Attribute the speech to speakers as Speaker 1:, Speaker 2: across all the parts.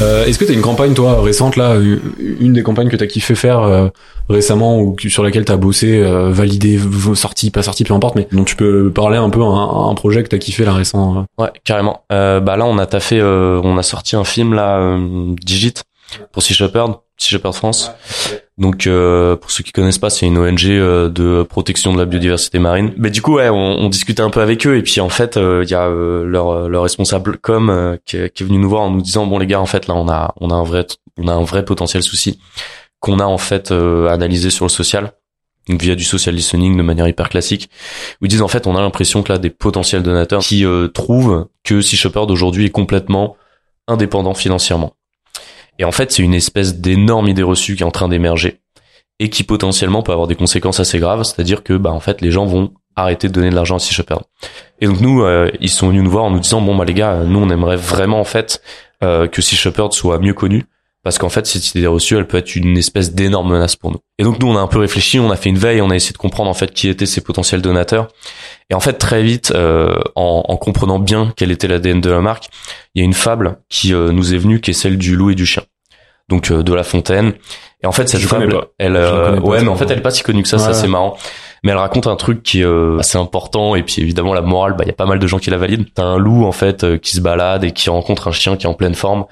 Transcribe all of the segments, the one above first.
Speaker 1: Euh, Est-ce que tu as une campagne, toi, récente, là, une des campagnes que tu as kiffé faire euh, récemment ou sur laquelle tu as bossé, euh, validé, sorti, pas sorti, peu importe, mais dont tu peux parler un peu un, projet que tu as kiffé là récent
Speaker 2: euh? Ouais, carrément. Euh, bah là, on a taffé, on a sorti un film là, Digit, pour Sea Shepherd, Sea Shepherd France. Donc euh, pour ceux qui connaissent pas, c'est une ONG euh, de protection de la biodiversité marine. Mais du coup, ouais, on, on discutait un peu avec eux et puis en fait, euh, il y a leur leur responsable com qui, est, qui, est venu nous voir en nous disant bon les gars, en fait là on a on a un vrai on a un vrai potentiel souci qu'on a en fait analysé sur le social. Donc via du social listening de manière hyper classique, où ils disent en fait on a l'impression que là des potentiels donateurs qui trouvent que Sea Shepherd aujourd'hui est complètement indépendant financièrement. Et en fait, c'est une espèce d'énorme idée reçue qui est en train d'émerger et qui potentiellement peut avoir des conséquences assez graves, c'est-à-dire que bah en fait les gens vont arrêter de donner de l'argent à Sea Shepherd. Et donc nous, euh, ils sont venus nous voir en nous disant bon bah les gars, nous on aimerait vraiment en fait euh, que Sea Shepherd soit mieux connu parce qu'en fait cette idée reçue elle peut être une espèce d'énorme menace pour nous. Et donc nous on a un peu réfléchi, on a fait une veille, on a essayé de comprendre en fait qui étaient ces potentiels donateurs. Et en fait très vite, euh, en, en, comprenant bien quel était l'ADN de la marque, il y a une fable qui euh, nous est venue qui est celle du loup et du chien donc euh, de La Fontaine. Et en fait, cette fable, elle, euh, ouais, mais en fait, elle est pas si connue que ça, ça c'est marrant. Mais elle raconte un truc qui est euh, assez important et puis évidemment la morale, bah il y a pas mal de gens qui la valident. T'as un loup en fait qui se balade et qui rencontre un chien qui est en pleine forme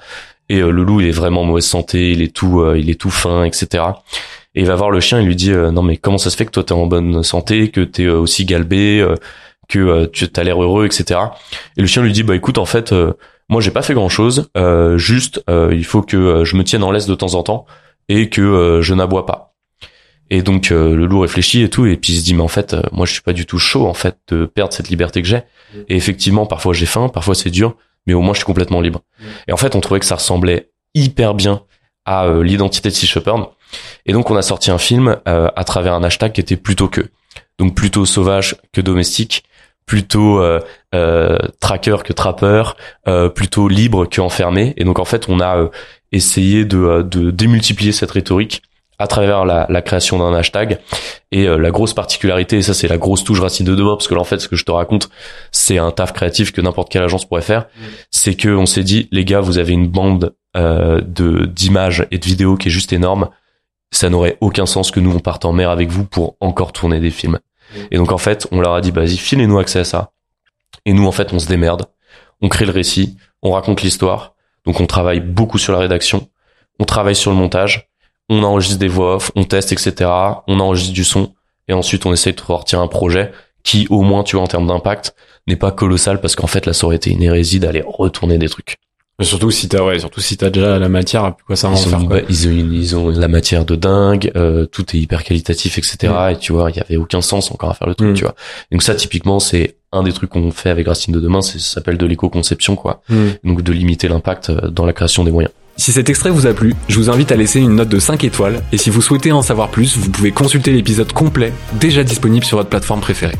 Speaker 2: et le loup il est vraiment en mauvaise santé, il est tout, il est tout fin, etc. Et il va voir le chien, il lui dit non mais comment ça se fait que toi t'es en bonne santé, que t'es aussi galbé, que tu as l'air heureux, etc. Et le chien lui dit bah écoute en fait moi, j'ai pas fait grand chose. Euh, juste, euh, il faut que euh, je me tienne en laisse de temps en temps et que je n'aboie pas. Et donc le loup réfléchit et tout, et puis il se dit mais en fait, moi je suis pas du tout chaud en fait de perdre cette liberté que j'ai. Et effectivement, parfois j'ai faim, parfois c'est dur, mais au moins je suis complètement libre. Et en fait, on trouvait que ça ressemblait hyper bien à l'identité de Sea Shepherd. Et donc on a sorti un film à travers un hashtag qui était plutôt que, donc plutôt sauvage que domestique, plutôt euh, euh, tracker que trapper, euh, plutôt libre que enfermé. Et donc en fait, on a essayé de, de démultiplier cette rhétorique à travers la, la création d'un hashtag. Et la grosse particularité, et ça c'est la grosse touche racine de demain, parce que là en fait ce que je te raconte, c'est un taf créatif que n'importe quelle agence pourrait faire, c'est que on s'est dit, les gars, vous avez une bande de d'images et de vidéos qui est juste énorme. Ça n'aurait aucun sens que nous on parte en mer avec vous pour encore tourner des films. Et donc en fait, on leur a dit, vas-y, filez-nous accès à ça. Et nous, en fait, on se démerde. On crée le récit, on raconte l'histoire. Donc on travaille beaucoup sur la rédaction, on travaille sur le montage, on enregistre des voix off, on teste, etc. On enregistre du son. Et ensuite, on essaye de sortir un projet qui, au moins, tu vois, en termes d'impact, n'est pas colossal parce qu'en fait, là, ça aurait été une hérésie d'aller retourner des trucs
Speaker 1: surtout si t'as ouais, surtout si t'as déjà la matière, quoi ça
Speaker 2: ils, faire, quoi. ils, ont, ils ont la matière de dingue, euh, tout est hyper qualitatif, etc. Mm. Et tu vois, il y avait aucun sens encore à faire le truc, mm. tu vois. Donc ça, typiquement, c'est un des trucs qu'on fait avec Racine de demain, ça s'appelle de l'éco-conception, quoi. Mm. Donc de limiter l'impact euh, dans la création des moyens.
Speaker 1: Si cet extrait vous a plu, je vous invite à laisser une note de 5 étoiles et si vous souhaitez en savoir plus, vous pouvez consulter l'épisode complet déjà disponible sur votre plateforme préférée.